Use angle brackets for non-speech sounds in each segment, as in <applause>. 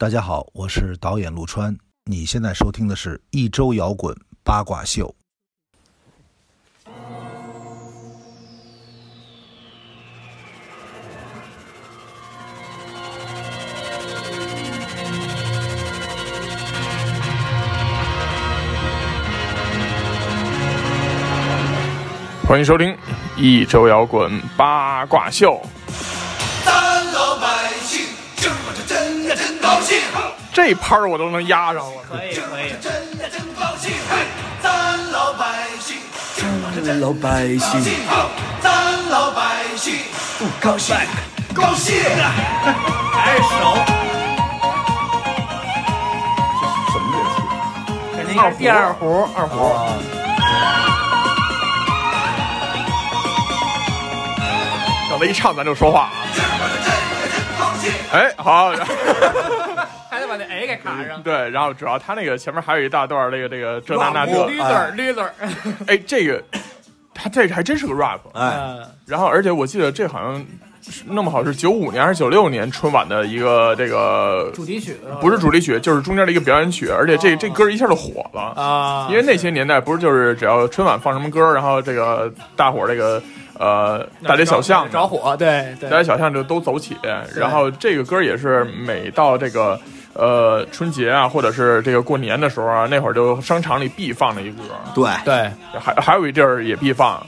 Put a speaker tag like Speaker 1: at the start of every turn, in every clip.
Speaker 1: 大家好，我是导演陆川。你现在收听的是一周摇滚八卦秀。
Speaker 2: 欢迎收听一周摇滚八卦秀。
Speaker 3: 这
Speaker 2: 拍儿我都能压上，了
Speaker 4: 可以可以，
Speaker 3: 真呀真高兴。咱老百姓这这
Speaker 5: 老百姓
Speaker 3: 咱老百姓
Speaker 5: 不高兴，
Speaker 3: 高兴啊！
Speaker 4: 还是熟，
Speaker 5: 什么乐器？
Speaker 4: 肯定是第二胡，二胡。
Speaker 2: 等他一唱咱就说话啊。哎，好，
Speaker 4: 把那 A 给卡上。
Speaker 2: 对，然后主要他那个前面还有一大段儿这个那个这那那这，
Speaker 4: 捋嘴儿，捋嘴儿。<laughs>
Speaker 2: 哎，这个他这还真是个 rap。
Speaker 5: 哎，
Speaker 4: 嗯，
Speaker 2: 然后而且我记得这好像是弄不好是九五年还是九六年春晚的一个这个
Speaker 4: 主题曲
Speaker 2: 不是主题曲，就是中间的一个表演曲，而且这这歌一下就火了。
Speaker 4: 啊，
Speaker 2: 因为那些年代不是就是只要春晚放什么歌，然后这个大伙儿这个呃大街小巷
Speaker 4: 着火，对对
Speaker 2: 大街小巷就都走起，然后这个歌也是每到这个呃春节啊，或者是这个过年的时候啊，那会儿就商场里必放的一歌，
Speaker 5: 对，
Speaker 4: 对，
Speaker 2: 还还有一地儿也必放，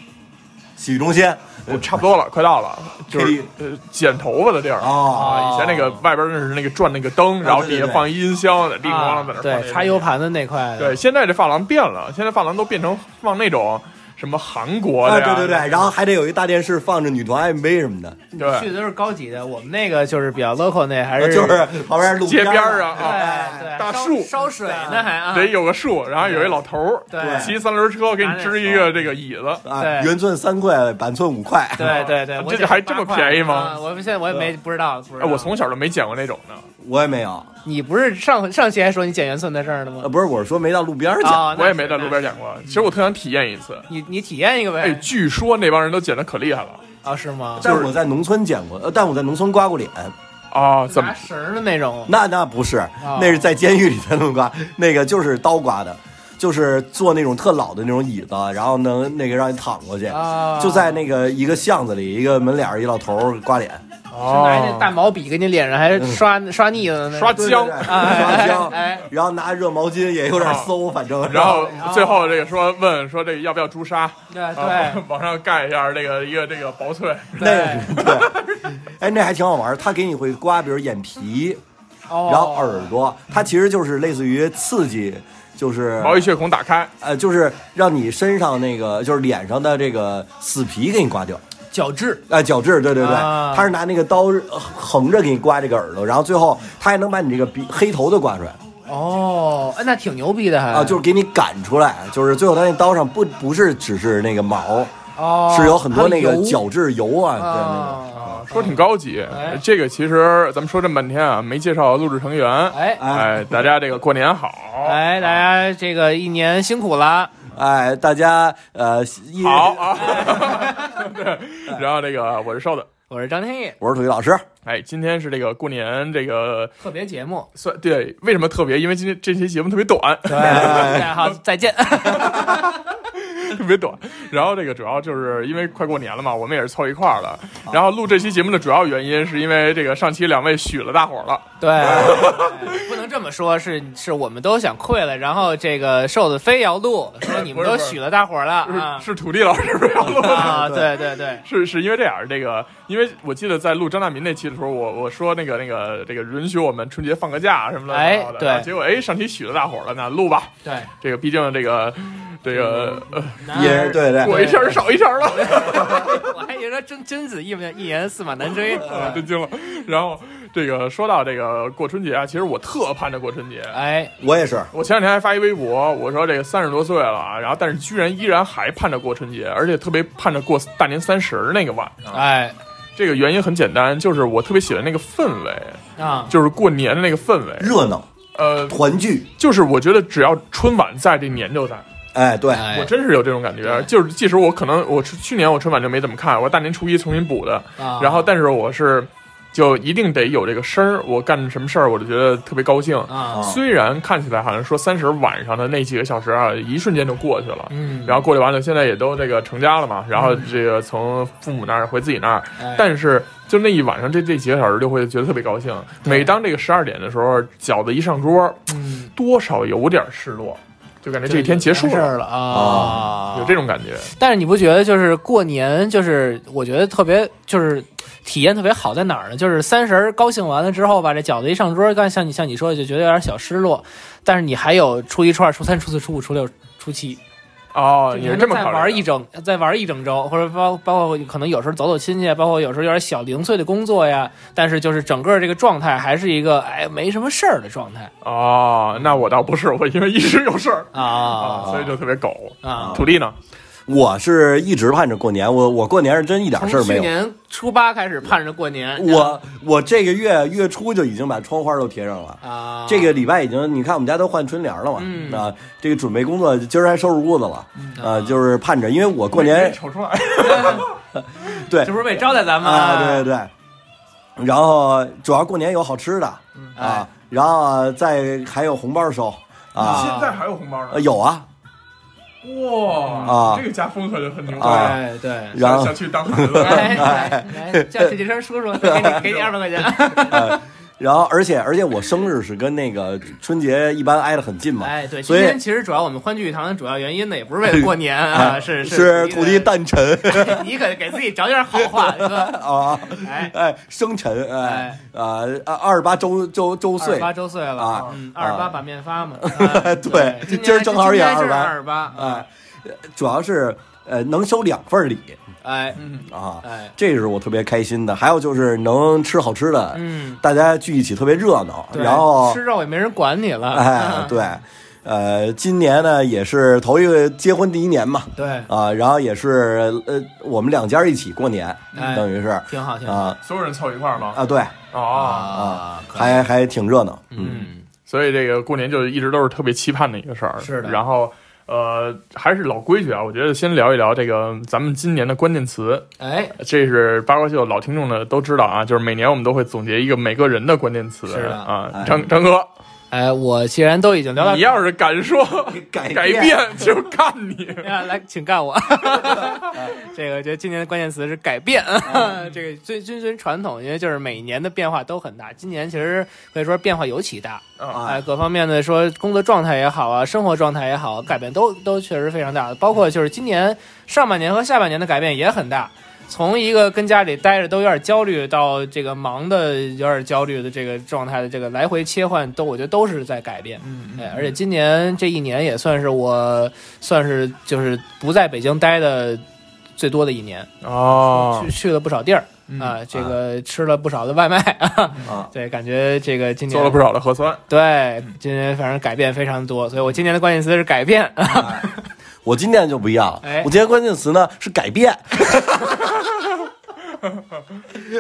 Speaker 5: 洗浴中心。
Speaker 2: 我差不多了，快到了，就是呃剪头发的地儿。
Speaker 5: 哦，
Speaker 2: 啊，以前那个外边是那个转那个灯，然后底下放一音箱，在叮咣在那儿放
Speaker 4: 对，插 U 盘的那块，
Speaker 2: 对，现在这发廊变了，现在发廊都变成放那种什么韩国的
Speaker 5: 啊，对对对，然后还得有一大电视放着女团 MV 什么的，
Speaker 2: 对。
Speaker 4: 去的都是高级的，我们那个就是比较 local 那还是
Speaker 5: 就是旁边路
Speaker 2: 街边上
Speaker 5: 啊，
Speaker 2: 啊，
Speaker 4: 对
Speaker 2: 大树。
Speaker 4: 烧烧水呢还啊，
Speaker 2: 得有个树，然后有一老头儿
Speaker 4: 对。
Speaker 2: 骑三轮车给你支一个这个椅子，
Speaker 5: 啊，
Speaker 4: 对。
Speaker 5: 圆寸三块，板寸五块，
Speaker 4: 对对对，
Speaker 2: 这
Speaker 4: 我
Speaker 2: 还这么便宜吗？
Speaker 4: 啊我现在我也没不知道，不知
Speaker 2: 哎，
Speaker 4: 道。
Speaker 2: 我从小都没见过那种的。
Speaker 5: 我也没有，
Speaker 4: 你不是上上期还说你捡圆寸的事儿呢吗
Speaker 5: 呃，？不是，我是说没到路边儿去，
Speaker 4: 啊，那
Speaker 2: 我也没在路边捡过，其实我特想体验一次。
Speaker 4: 你你体验一个呗
Speaker 2: 哎，
Speaker 4: 呗？
Speaker 2: 据说那帮人都捡的可厉害了
Speaker 4: 啊，是吗？
Speaker 5: 但是我在农村捡过，呃，但我在农村刮过脸，
Speaker 2: 啊！怎么
Speaker 4: 拿绳的那种？
Speaker 5: 那那不是，
Speaker 4: 哦
Speaker 5: 那是在监狱里才能刮，那个就是刀刮的，就是坐那种特老的那种椅子，然后能那个让你躺过去，
Speaker 4: 啊，
Speaker 5: 就在那个一个巷子里，一个门脸儿一老头儿刮脸，
Speaker 4: 是拿那大
Speaker 2: 哦，
Speaker 4: 毛笔给你脸上还刷刷腻子呢，
Speaker 2: 刷浆。
Speaker 5: 刷浆，
Speaker 4: 哎。
Speaker 5: 然后拿热毛巾也有点馊，反正
Speaker 2: 然后
Speaker 4: 哦
Speaker 2: 最后这个说问说这个要不要朱砂？
Speaker 4: 对
Speaker 2: 啊
Speaker 4: 对，<laughs>
Speaker 2: 往上盖一下这个一个这个薄脆。
Speaker 5: 那对，哎，那还挺好玩。他给你会刮，比如眼皮，
Speaker 4: 哦。
Speaker 5: 然后耳朵，它其实就是类似于刺激，就是
Speaker 2: 毛细血孔打开，
Speaker 5: 呃，就是让你身上那个就是脸上的这个死皮给你刮掉。
Speaker 4: 角质。
Speaker 5: 啊，角质，对对对，
Speaker 4: 啊。
Speaker 5: 他是拿那个刀呃横着给你刮这个耳朵，然后最后他还能把你这个鼻黑头都刮出来。
Speaker 4: 哦，哎那挺牛逼的还。
Speaker 5: 啊，就是给你赶出来，就是最后他那刀上不不是只是那个毛，
Speaker 4: 哦
Speaker 5: 是有很多那个
Speaker 4: 还有油。
Speaker 5: 角质油啊，对
Speaker 2: 说挺高级
Speaker 4: 哎。
Speaker 2: 这个其实咱们说这么半天啊，没介绍录制成员。
Speaker 4: 哎。
Speaker 2: 哎，大家这个过年好。
Speaker 4: 哎，大家这个一年辛苦了，
Speaker 5: 哎，大家呃，一
Speaker 2: 好啊，对，<laughs> 然后这个我是瘦子，
Speaker 4: 我是张天翼，
Speaker 5: 我是土地老师，
Speaker 2: 哎，今天是这个过年这个
Speaker 4: 特别节目，
Speaker 2: 算对，为什么特别？因为今天这期节目特别短，
Speaker 4: 对，大家好，再见。<laughs> <laughs>
Speaker 2: 特别短。然后这个主要就是因为快过年了嘛，我们也是凑一块儿了。然后录这期节目的主要原因是因为这个上期两位许了大伙儿了，
Speaker 4: 对，<laughs> 不能这么说，是是我们都想溃了，然后这个瘦子非要录，说你们都许了大伙儿了啊
Speaker 2: 是是土地老师不要录的。
Speaker 4: 啊，对对对，
Speaker 2: 是是因为这样，这个，因为我记得在录张大民那期的时候，我我说那个那个这个允许我们春节放个假什么的，
Speaker 4: 哎对
Speaker 2: 结果哎上期许了大伙儿了，那录吧，
Speaker 4: 对，
Speaker 2: 这个毕竟这个这个呃
Speaker 4: 男儿
Speaker 5: 也对对
Speaker 2: 过一圈儿少一圈儿了，<laughs>
Speaker 4: 我还以为说真君子一言一言驷马难追，<laughs>
Speaker 2: 啊真惊了。然后这个说到这个过春节啊，其实我特盼着过春节。
Speaker 4: 哎，
Speaker 5: 我也是，
Speaker 2: 我前两天还发一微博，我说这个三十多岁了啊，然后但是居然依然还盼着过春节，而且特别盼着过大年三十儿那个晚上。
Speaker 4: 哎，
Speaker 2: 这个原因很简单，就是我特别喜欢那个氛围，
Speaker 4: 啊，
Speaker 2: 就是过年的那个氛围。
Speaker 5: 热闹
Speaker 2: 呃，
Speaker 5: 团聚，
Speaker 2: 就是我觉得只要春晚在，这年就在。
Speaker 5: 哎，对，
Speaker 4: 哎。
Speaker 2: 我真是有这种感觉，就是即使我可能我去去年我春晚就没怎么看，我大年初一重新补的，
Speaker 4: 啊。
Speaker 2: 然后但是我是就一定得有这个声儿。我干什么事儿，我就觉得特别高兴。
Speaker 4: 啊，
Speaker 2: 虽然看起来好像说三十晚上的那几个小时啊，一瞬间就过去了。
Speaker 4: 嗯，
Speaker 2: 然后过去完了，现在也都这个成家了嘛，然后这个从父母那儿回自己那儿，
Speaker 4: 哎。
Speaker 2: 但是就那一晚上这这几个小时就会觉得特别高兴。每当这个十二点的时候，饺子一上桌，
Speaker 4: 嗯，
Speaker 2: 多少有点失落，就感觉这一天结束了，
Speaker 4: 啊，
Speaker 2: 有这种感觉。
Speaker 4: 但是你不觉得就是过年，就是我觉得特别就是体验特别好在哪儿呢？就是三十儿高兴完了之后吧，这饺子一上桌，刚才像你像你说的，就觉得有点小失落。但是你还有初一、初二、初三、初四、初五、初六、初七，
Speaker 2: 哦，你是
Speaker 4: 你还能再玩一整，再玩一整周，或者包包括可能有时候走走亲戚，包括有时候有点小零碎的工作呀。但是就是整个这个状态还是一个哎没什么事儿的状态
Speaker 2: 哦，那我倒不是，我因为一直有事儿啊，
Speaker 4: 啊
Speaker 2: 所以就特别狗。
Speaker 4: 啊！
Speaker 2: 土地呢？
Speaker 5: 我是一直盼着过年，我我过年是真一点事儿没有。
Speaker 4: 去年初八开始盼着过年，
Speaker 5: 我我这个月月初就已经把窗花都贴上了。
Speaker 4: 啊，
Speaker 5: 这个礼拜已经，你看我们家都换春联了嘛？
Speaker 4: 嗯
Speaker 5: 啊，这个准备工作今儿还收拾屋子了，啊，就是盼着，因为我过年。<laughs> <laughs> 对
Speaker 4: 这不是为招待咱们
Speaker 5: 啊，对对对，然后主要过年有好吃的
Speaker 4: 嗯
Speaker 5: 啊，然后再还有红包收啊，
Speaker 2: 现在还有红包呢
Speaker 5: 呃？有啊，
Speaker 2: 哇
Speaker 5: 啊
Speaker 2: 这个家风可就很牛
Speaker 5: 啊
Speaker 2: 了。
Speaker 4: 对对。
Speaker 5: 然后
Speaker 2: 想去当孩子了。
Speaker 4: 来 <laughs> 来 <laughs> 来，叫许继生叔叔，<laughs> 给你给你二百块钱。
Speaker 5: 然后而且而且我生日是跟那个春节一般挨得很近嘛，
Speaker 4: 哎，对，
Speaker 5: 所以
Speaker 4: 今天其实主要我们欢聚一堂的主要原因呢，也不是为了 <laughs> 过年啊，是
Speaker 5: 是土地，诞辰
Speaker 4: 你可 <laughs> 给自己找点好话，哥。
Speaker 5: 啊，<laughs>
Speaker 4: 哎，
Speaker 5: 哎，生辰哎啊二十八周周周岁
Speaker 4: 二十八周岁了
Speaker 5: 啊
Speaker 4: 嗯，二十八把面发嘛。
Speaker 5: 对
Speaker 4: 今
Speaker 5: 儿正好也
Speaker 4: 今年是
Speaker 5: 28
Speaker 4: 二十八，
Speaker 5: 哎，主要是呃能收两份礼
Speaker 4: 哎
Speaker 5: 啊，
Speaker 4: 哎，
Speaker 5: 这是我特别开心的。还有就是能吃好吃的，
Speaker 4: 嗯，
Speaker 5: 大家聚一起特别热闹。然后
Speaker 4: 吃肉也没人管你了，
Speaker 5: 哎，对，呃，今年呢也是头一个结婚第一年嘛，
Speaker 4: 对，
Speaker 5: 啊，然后也是呃我们两家一起过年，
Speaker 4: 哎
Speaker 5: 等于是
Speaker 4: 挺好挺好
Speaker 5: 啊
Speaker 2: 所有人凑一块儿吗？
Speaker 5: 啊对
Speaker 2: 哦，
Speaker 4: 啊，
Speaker 5: 还还挺热闹，嗯
Speaker 4: 嗯
Speaker 2: 所以这个过年就一直都是特别期盼的一个事儿。
Speaker 4: 是的
Speaker 2: 然后呃，还是老规矩啊，我觉得先聊一聊这个咱们今年的关键词。
Speaker 4: 哎，
Speaker 2: 这是八卦秀老听众的都知道啊，就是每年我们都会总结一个每个人的关键词。
Speaker 4: 是的
Speaker 2: 啊
Speaker 5: 哎，
Speaker 2: 张张哥，
Speaker 4: 哎，我既然都已经聊到
Speaker 2: 你要是敢说
Speaker 5: 改
Speaker 2: 改变，就干你。<laughs>
Speaker 4: 啊，来，请干我。<laughs> <laughs> 这个，我觉得今年的关键词是改变。这个遵遵循传统，因为就是每年的变化都很大。今年其实可以说变化尤其大，
Speaker 2: 啊
Speaker 4: 哎，各方面的说工作状态也好啊，生活状态也好，改变都都确实非常大。包括就是今年上半年和下半年的改变也很大。从一个跟家里待着都有点焦虑，到这个忙的有点焦虑的这个状态的这个来回切换，都我觉得都是在改变。
Speaker 2: 嗯
Speaker 4: 哎，而且今年这一年也算是我算是就是不在北京待的最多的一年，
Speaker 2: 哦。
Speaker 4: 去，去了不少地儿
Speaker 2: 嗯
Speaker 4: 啊，这个吃了不少的外卖 <laughs> 啊，
Speaker 5: 啊，
Speaker 4: 对，感觉这个今年
Speaker 2: 做了不少的核酸。
Speaker 4: 对，今年反正改变非常多，所以我今年的关键词是改变。<laughs>
Speaker 5: 我今天就不一样了，
Speaker 4: 哎
Speaker 5: 我今天关键词呢是改变。<laughs>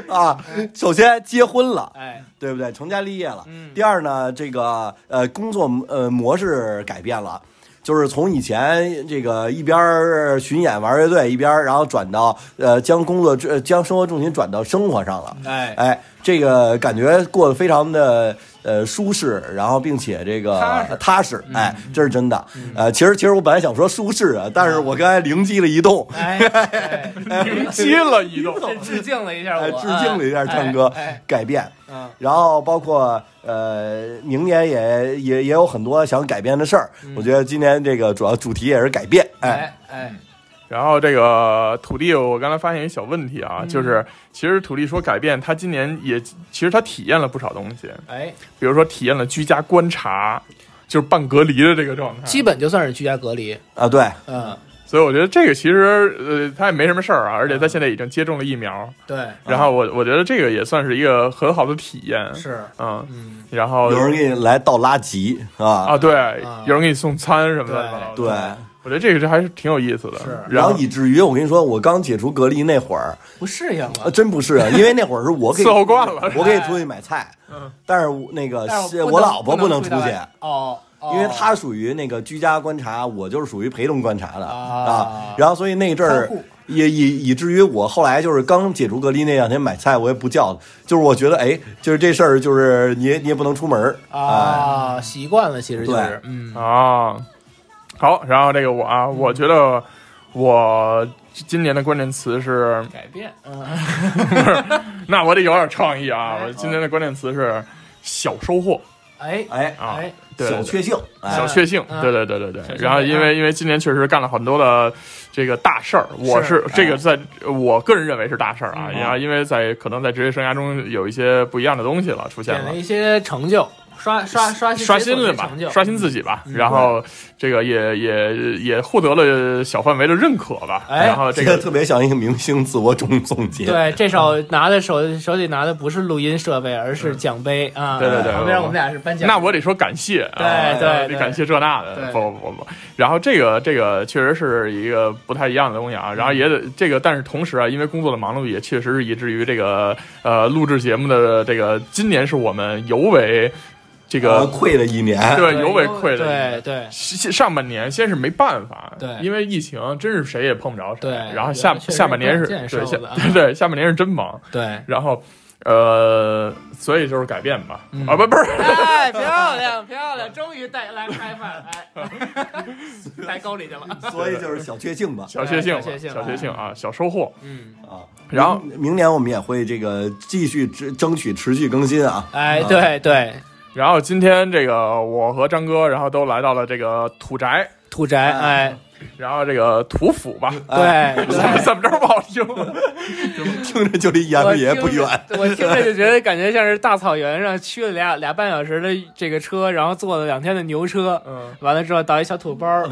Speaker 5: 啊，首先结婚了，
Speaker 4: 哎，
Speaker 5: 对不对？成家立业了。
Speaker 4: 嗯
Speaker 5: 第二呢，这个呃工作呃模式改变了，就是从以前这个一边巡演玩乐队，一边然后转到呃将工作呃将生活重心转到生活上了。
Speaker 4: 哎，
Speaker 5: 哎，这个感觉过得非常的呃舒适，然后并且这个
Speaker 4: 踏实。
Speaker 5: 踏实，哎，这是真的。呃，其实其实我本来想说舒适啊，但是我刚才灵机了一动，
Speaker 4: 灵，哎 <laughs>
Speaker 2: 零七了一动，<laughs>
Speaker 4: 致敬了一下
Speaker 5: 哎，
Speaker 4: 我，
Speaker 5: 致敬了一下唱歌改变。
Speaker 4: 嗯，
Speaker 5: 然后包括呃，明年也也也有很多想改变的事儿。我觉得今年这个主要主题也是改变，哎，
Speaker 4: 哎哎，
Speaker 2: 然后这个土地，我刚才发现一个小问题啊，
Speaker 4: 嗯。
Speaker 2: 就是其实土地说改变，他今年也其实他体验了不少东西，
Speaker 4: 哎，
Speaker 2: 比如说体验了居家观察，就是半隔离的这个状态。
Speaker 4: 基本就算是居家隔离，
Speaker 5: 啊，对，
Speaker 4: 嗯，
Speaker 2: 所以我觉得这个其实呃他也没什么事儿啊，而且他现在已经接种了疫苗，
Speaker 4: 对，
Speaker 2: 然后我我觉得这个也算是一个很好的体验，
Speaker 4: 是，
Speaker 2: 嗯，
Speaker 4: 嗯，
Speaker 2: 然后
Speaker 5: 有人给你来倒垃圾啊，
Speaker 2: 啊对，有人给你送餐什么
Speaker 4: 对。
Speaker 2: 的，
Speaker 5: 对。
Speaker 2: 我觉得这个这还是挺有意思的，
Speaker 4: 是。
Speaker 5: 然
Speaker 2: 然
Speaker 5: 后以至于我跟你说，我刚解除隔离那会儿，<laughs>
Speaker 4: 不适应
Speaker 5: 呃，
Speaker 4: 了，
Speaker 5: 真不适应，因为那会儿是我给 <laughs>
Speaker 2: 伺候惯了，
Speaker 5: 我给 <laughs> 出去买菜，
Speaker 2: 嗯，
Speaker 5: 但是那个
Speaker 4: 是
Speaker 5: 我老婆
Speaker 4: 不
Speaker 5: 能出去，
Speaker 4: 哦，哦。
Speaker 5: 因为她属于那个居家观察，我就是属于陪同观察的
Speaker 4: 啊。
Speaker 5: 啊。然后所所以那阵儿
Speaker 4: 也
Speaker 5: 以以以至于我后来就是刚解除隔离那两天买菜，我也不叫了，就是我觉得哎，就是这事儿，就是你也你也不能出门
Speaker 4: 啊，习惯了，其实就
Speaker 5: 对。
Speaker 4: 是，嗯，
Speaker 2: 啊，好，然后这个我啊，我觉得我今年的关键词是，
Speaker 4: 改变，嗯，<laughs>
Speaker 2: 那我得有点创意啊，我今年的关键词是小收获。
Speaker 4: 哎
Speaker 5: 哎，
Speaker 2: 啊。
Speaker 4: 哎，
Speaker 2: 对
Speaker 5: 小确幸，哎。
Speaker 2: 小确幸，
Speaker 4: 嗯。
Speaker 2: 对对对对对。然后因为因为今年确实干了很多的这个大事儿，我是这个在我个人认为是大事儿啊，
Speaker 4: 嗯。
Speaker 2: 然后因为在可能在职业生涯中有一些不一样的东西了出现了。
Speaker 4: 一些成就，刷刷刷
Speaker 2: 刷新了吧刷新自己吧，然后这个也也也获得了小范围的认可吧。
Speaker 4: 哎
Speaker 2: 然后这个
Speaker 5: 特别像一个明星自我总总结。
Speaker 4: 对，这手拿的手手里拿的不是录音设备，而是奖杯啊。
Speaker 2: 对对对
Speaker 4: 旁边我们俩是颁奖。
Speaker 2: 那我得说感谢，
Speaker 4: 对对
Speaker 2: 得感谢这那的，不不不不。然后这个这个确实是一个不太一样的东西啊。然后也得这个，但是同时啊，因为工作的忙碌，也确实是以至于这个呃录制节目的这个今年是我们尤为这
Speaker 5: 呃
Speaker 2: 个
Speaker 5: 亏了一年，
Speaker 2: 对
Speaker 4: 对
Speaker 2: 尤为愧的一
Speaker 4: 对
Speaker 2: 年。
Speaker 4: 对
Speaker 2: 上上半年先是没办法，
Speaker 4: 对
Speaker 2: 因为疫情真是谁也碰不着谁。
Speaker 4: 对
Speaker 2: 然后下下半年是
Speaker 4: 见
Speaker 2: 对对对下半年是真忙，
Speaker 4: 对。
Speaker 2: 然后呃，所以就是改变吧，
Speaker 4: 嗯
Speaker 2: 啊不不是，
Speaker 4: 哎，<laughs> 漂亮漂亮，终于带来开饭，哎，<laughs> 带沟里去了。
Speaker 5: 所以就是小确幸吧。
Speaker 2: 小确幸，
Speaker 4: 小确幸
Speaker 2: 啊，小收获。
Speaker 4: 嗯，
Speaker 5: 啊，
Speaker 2: 然后
Speaker 5: 明明年我们也会这个继续争争取持续更新啊。
Speaker 4: 哎，对对，
Speaker 2: 然后今天这个我和张哥，然后都来到了这个土宅，
Speaker 4: 土宅，哎，
Speaker 2: 然后这个土府吧，
Speaker 4: 对
Speaker 2: 怎么怎么着不好听？<laughs>
Speaker 5: 听着就离阎王爷不远。
Speaker 4: 我听着就觉得 <laughs> 感觉像是大草原上驱了俩俩半小时的这个车，然后坐了两天的牛车，
Speaker 2: 嗯，
Speaker 4: 完了之后倒一小土包
Speaker 5: 土，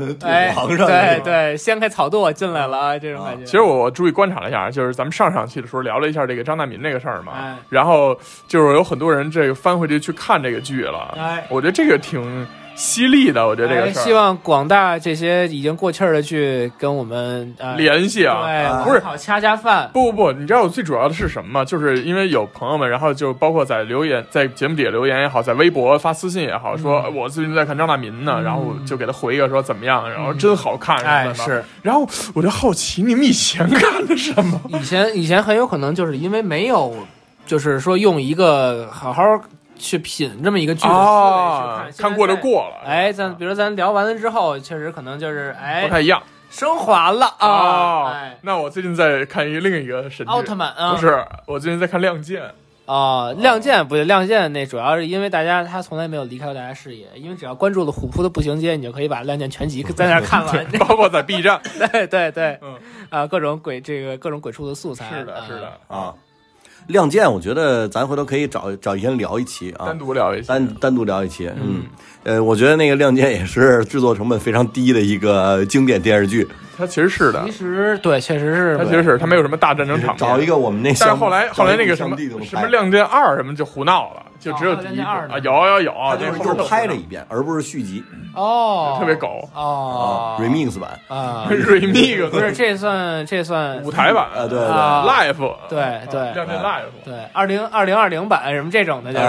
Speaker 5: 上
Speaker 4: 对对，掀开草垛进来了啊，这种感觉。
Speaker 2: 其实我我注意观察了一下，就是咱们上上期的时候聊了一下这个张大民这个事儿嘛，
Speaker 4: 哎
Speaker 2: 然后就是有很多人这个翻回去去看这个剧了，
Speaker 4: 哎
Speaker 2: 我觉得这个挺犀利的，我觉得这个
Speaker 4: 哎，
Speaker 2: 事儿。
Speaker 4: 希望广大这些已经过气儿的去跟我们呃
Speaker 2: 联系啊，
Speaker 4: 对，
Speaker 2: 不是
Speaker 4: 好掐掐饭。
Speaker 2: 不不不，你知道我最主要的是什么吗？就是因为有朋友们，然后就包括在留言，在节目底下留言也好，在微博发私信也好，说
Speaker 4: 嗯
Speaker 2: 我最近在看张大民呢，然后我就给他回一个说怎么样，然后真好看什么
Speaker 4: 哎，
Speaker 2: 的。
Speaker 4: 是
Speaker 2: 然后我就好奇你们以前看的什么？
Speaker 4: 以前以前很有可能就是因为没有，就是说用一个好好去品这么一个剧的思维
Speaker 2: 啊
Speaker 4: 去，看，
Speaker 2: 看过就过了。
Speaker 4: 哎，咱比如咱聊完了之后，确实可能就是哎
Speaker 2: 不
Speaker 4: 哎
Speaker 2: 太一样
Speaker 4: 升华了啊，
Speaker 2: 哦
Speaker 4: 哎，
Speaker 2: 那我最近在看一另一个神剧，
Speaker 4: 奥特曼啊，
Speaker 2: 不是，我最近在看《亮剑》。
Speaker 4: 啊，亮剑不对，亮剑那主要是因为大家他从来没有离开过大家视野，因为只要关注了虎扑的步行街，你就可以把亮剑全集 <laughs> 在那儿看完。
Speaker 2: 包括在 B 站。<laughs>
Speaker 4: 对对对，
Speaker 2: 嗯，
Speaker 4: 啊，各种鬼这个各种鬼畜的素材，
Speaker 2: 是的，
Speaker 4: 啊
Speaker 2: 是的，
Speaker 5: 啊，亮剑，我觉得咱回头可以找找一天聊一期啊
Speaker 2: 单，独聊一期。
Speaker 5: 单单独聊一期。嗯，呃，我觉得那个亮剑也是制作成本非常低的一个经典电视剧。
Speaker 2: 它其实是的
Speaker 4: 其，实对，确实是
Speaker 2: 它其实是它没有什么大战争场面。
Speaker 5: 找一个我们那
Speaker 2: 但是后来后来那个什么什么《亮剑二》什么就胡闹了，就只有
Speaker 4: 哦
Speaker 2: 第一啊，有有有，
Speaker 5: 他就是又拍了一遍，而不是续集。
Speaker 4: 哦，
Speaker 2: 特别狗。
Speaker 4: 哦。
Speaker 5: 啊，remix 版。
Speaker 4: 啊
Speaker 2: ，remix
Speaker 4: 不是这算这算
Speaker 2: 舞台版
Speaker 5: 啊对对。
Speaker 4: 啊。
Speaker 2: Live
Speaker 4: 对对。
Speaker 2: 亮剑 live。
Speaker 4: 对二零二零二零版什么这种的，就是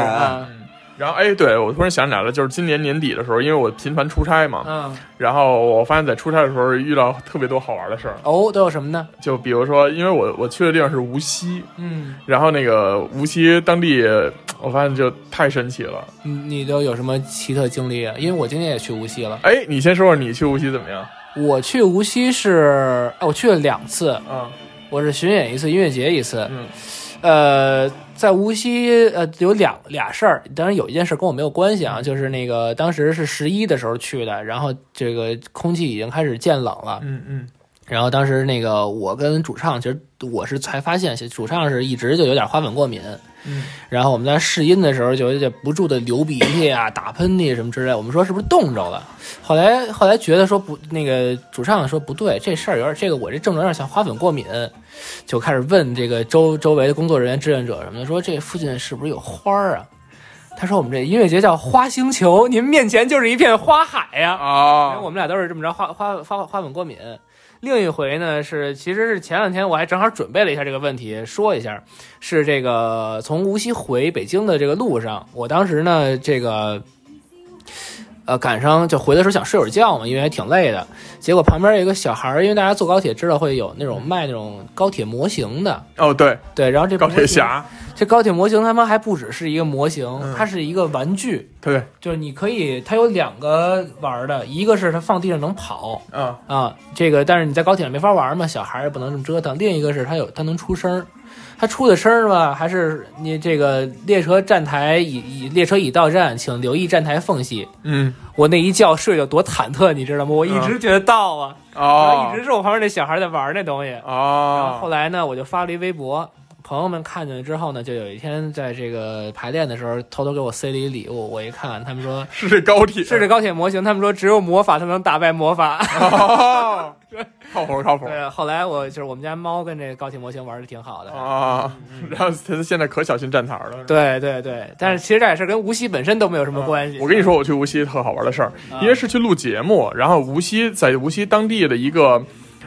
Speaker 2: 然后哎，对我突然想起来了，就是今年年底的时候，因为我频繁出差嘛，
Speaker 4: 嗯
Speaker 2: 然后我发现在出差的时候遇到特别多好玩的事儿，
Speaker 4: 哦都有什么呢？
Speaker 2: 就比如说，因为我我去的地方是无锡，
Speaker 4: 嗯，
Speaker 2: 然后那个无锡当地，我发现就太神奇了。
Speaker 4: 你你都有什么奇特经历啊？因为我今年也去无锡了，
Speaker 2: 哎，你先说说你去无锡怎么样？
Speaker 4: 我去无锡是哎我去了两次，
Speaker 2: 嗯，
Speaker 4: 我是巡演一次，音乐节一次。
Speaker 2: 嗯
Speaker 4: 呃，在无锡呃有两俩事儿，当然有一件事跟我没有关系啊，就是那个当时是十一的时候去的，然后这个空气已经开始渐冷了，
Speaker 2: 嗯嗯。
Speaker 4: 然后当时那个我跟主唱，其实我是才发现，主唱是一直就有点花粉过敏，
Speaker 2: 嗯，
Speaker 4: 然后我们在试音的时候就有点不住的流鼻涕啊、打喷嚏什么之类，我们说是不是冻着了？后来后来觉得说不，那个主唱说不对，这事儿有点这个我这症状有点像花粉过敏，就开始问这个周周围的工作人员、志愿者什么的，说这附近是不是有花儿啊？他说我们这音乐节叫花星球，您面前就是一片花海呀、因为
Speaker 2: 啊
Speaker 4: 我，们俩都是这么着花花花花粉过敏。另一回呢是，其实是前两天我还正好准备了一下这个问题，说一下，是这个从无锡回北京的这个路上，我当时呢这个，呃，赶上就回的时候想睡会儿觉嘛，因为还挺累的。结果旁边有一个小孩儿，因为大家坐高铁知道会有那种卖那种高铁模型的，
Speaker 2: 哦，对，
Speaker 4: 对，然后这
Speaker 2: 高铁侠，
Speaker 4: 这高铁模型他妈还不只是一个模型，
Speaker 2: 嗯
Speaker 4: 它是一个玩具，
Speaker 2: 对，
Speaker 4: 就是你可以，它有两个玩儿的，一个是它放地上能跑
Speaker 2: 啊，
Speaker 4: 啊，这个但是你在高铁上没法玩嘛，小孩儿也不能这么折腾。另一个是它有它能出声儿，它出的声儿吧，还是你这个列车站台已已列车已到站，请留意站台缝隙。
Speaker 2: 嗯，
Speaker 4: 我那一觉睡得多忐忑，你知道吗？我一直觉得到啊，然
Speaker 2: 哦
Speaker 4: 后一直是我旁边那小孩在玩那东西。然后后
Speaker 2: 哦，
Speaker 4: 来呢，我就发了一微博，朋友们看见了之后呢，就有一天在这个排练的时候，偷偷给我塞了一礼物。我一看，他们说
Speaker 2: 是这高铁，
Speaker 4: 是这高铁模型，他们说只有魔法才能打败魔法。
Speaker 2: 哦，靠谱靠谱
Speaker 4: 对，后来我就是我们家猫跟这个高铁模型玩的挺好的。
Speaker 2: 啊，然后它现在可小心站台了。
Speaker 4: 对对对，但是其实这也是跟无锡本身都没有什么关系。
Speaker 2: 我跟你说，我去无锡特好玩的事儿，
Speaker 4: 啊
Speaker 2: 因为是去录节目，然后无锡在无锡当地的一个，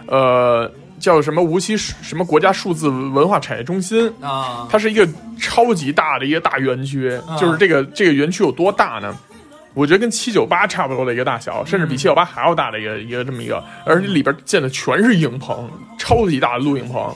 Speaker 2: 呃，叫什么无锡什么国家数字文化产业中心，
Speaker 4: 啊，
Speaker 2: 它是一个超级大的一个大园区，
Speaker 4: 啊
Speaker 2: 就是这个这个园区有多大呢？我觉得跟七九八差不多的一个大小，甚至比七九八还要大的一个一个这么一个，而且里边建的全是影棚，超级大的录影棚，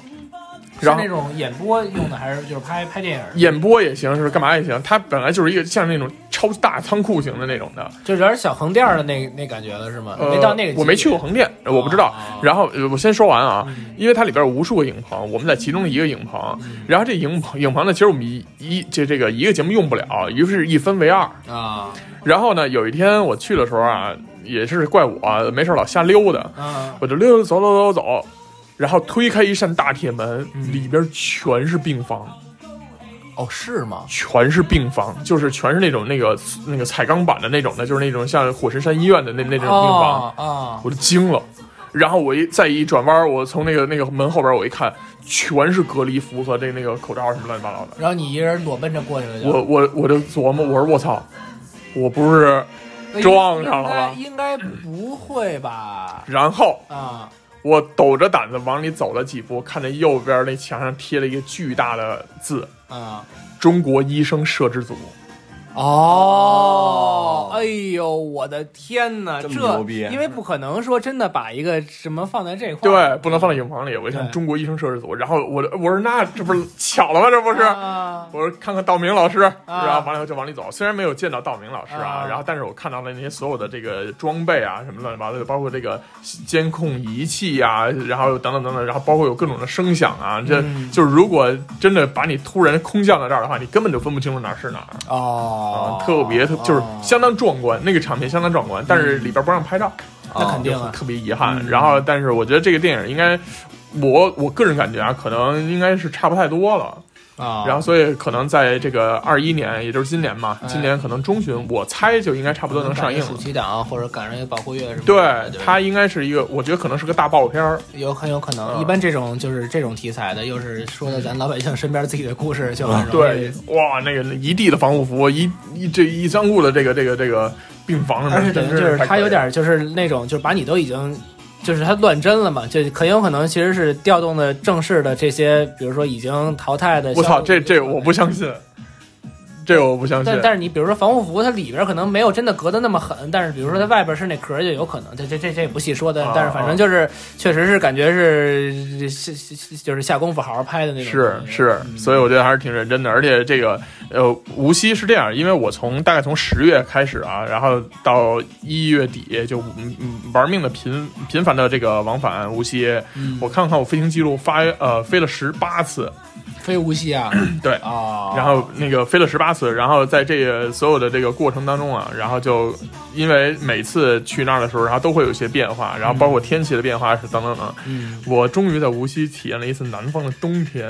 Speaker 2: 然后
Speaker 4: 是那种演播用的，还是就是拍拍电影？
Speaker 2: 演播也行，是干嘛也行。它本来就是一个像那种超大仓库型的那种的，
Speaker 4: 就有点小横店的那那感觉了，是吗？
Speaker 2: 呃
Speaker 4: 没到那个
Speaker 2: 我没去过横店，我不知道
Speaker 4: 哦。
Speaker 2: 然后呃我先说完啊，
Speaker 4: 嗯
Speaker 2: 因为它里边有无数个影棚，我们在其中的一个影棚，然后这影棚影棚呢，其实我们一一这这个一个节目用不了，于是一分为二。
Speaker 4: 啊
Speaker 2: 然后呢，有一天我去的时候啊，也是怪我没事老瞎溜达，
Speaker 4: 啊
Speaker 2: 我就溜溜走走走走，然后推开一扇大铁门，
Speaker 4: 嗯
Speaker 2: 里边全是病房。
Speaker 4: 哦，是吗？
Speaker 2: 全是病房，就是全是那种那个那个彩钢板的那种的，就是那种像火神山医院的那那种病房，
Speaker 4: 啊啊
Speaker 2: 我就惊了。然后我一再一转弯，我从那个那个门后边我一看，全是隔离服和这那个口罩什么乱七八糟的。
Speaker 4: 然后你一个人裸奔着过去
Speaker 2: 我我我就琢磨，我说我操，我不是撞上了吗
Speaker 4: 应该应该不会吧？
Speaker 2: 然后
Speaker 4: 啊
Speaker 2: 我抖着胆子往里走了几步，看见右边那墙上贴了一个巨大的字
Speaker 4: 啊“
Speaker 2: 中国医生摄制组
Speaker 4: 哦！哎呦，我的天哪！
Speaker 5: 这
Speaker 4: 这
Speaker 5: 么牛逼
Speaker 4: 因为不可能说真的把一个什么放在这”，块儿，
Speaker 2: 对，不能放在影棚里。我一看中国医生摄制组，然后我我说那这不是巧了吗？这不是。
Speaker 4: 啊 <laughs>
Speaker 2: 我说看看道明老师，然后完了以后就往里走。虽然没有见到道明老师啊，
Speaker 4: 啊
Speaker 2: 然后但是我看到了那些所有的这个装备啊，什么乱七八糟的，包括这个监控仪器啊，然后等等等等，然后包括有各种的声响啊。这、
Speaker 4: 嗯
Speaker 2: 就是如果真的把你突然空降到这儿的话，你根本就分不清楚哪儿是哪儿
Speaker 4: 哦
Speaker 2: 啊，，特别特就是相当壮观，那个场面相当壮观，但是里边不让拍照，
Speaker 4: 那肯定
Speaker 2: 特别遗憾。然后，但是我觉得这个电影应该。我我个人感觉啊，可能应该是差不太多了，
Speaker 4: 啊，
Speaker 2: 然后所以可能在这个二一年，也就是今年嘛，
Speaker 4: 哎
Speaker 2: 今年可能中旬，我猜就应该差不多能上映
Speaker 4: 暑。期档或者赶上一个保护月什么，对，
Speaker 2: 它应该是一个，我觉得可能是个大爆片儿。
Speaker 4: 有很有可能。
Speaker 2: 嗯
Speaker 4: 一般这种就是这种题材的，又是说的咱老百姓身边自己的故事，就很容易
Speaker 2: 对，哇，那个一地的防护服，一一这一仓库的这个这个这个病房什么的，
Speaker 4: 而且等于就是
Speaker 2: 真太可以
Speaker 4: 他有点就是那种，就是把你都已经，就是他乱真了嘛，就很有可能其实是调动的正式的这些，比如说已经淘汰的。
Speaker 2: 我操，这这我不相信，这个我不相信
Speaker 4: 但。但是你比如说防护服，它里边可能没有真的隔得那么狠，但是比如说它外边是那壳，就有可能。这这这这也不细说的
Speaker 2: 啊，
Speaker 4: 但是反正就是确实是感觉是下就是下功夫好好拍的那种。
Speaker 2: 是是，所以我觉得还是挺认真的，而且这个呃，无锡是这样，因为我从大概从十月开始啊，然后到一月底就玩命的频频繁的这个往返无锡，
Speaker 4: 嗯
Speaker 2: 我看看我飞行记录发呃飞了十八次，
Speaker 4: 飞无锡啊 <clears throat>
Speaker 2: 对。
Speaker 4: 啊，
Speaker 2: 然后那个飞了十八次，然后在这个所有的这个过程当中啊，然后就因为每次去那儿的时候，然后都会有一些变化，然后包括天气的变化是等等等。
Speaker 4: 嗯
Speaker 2: 我终于在无锡体验了一次南方的冬天，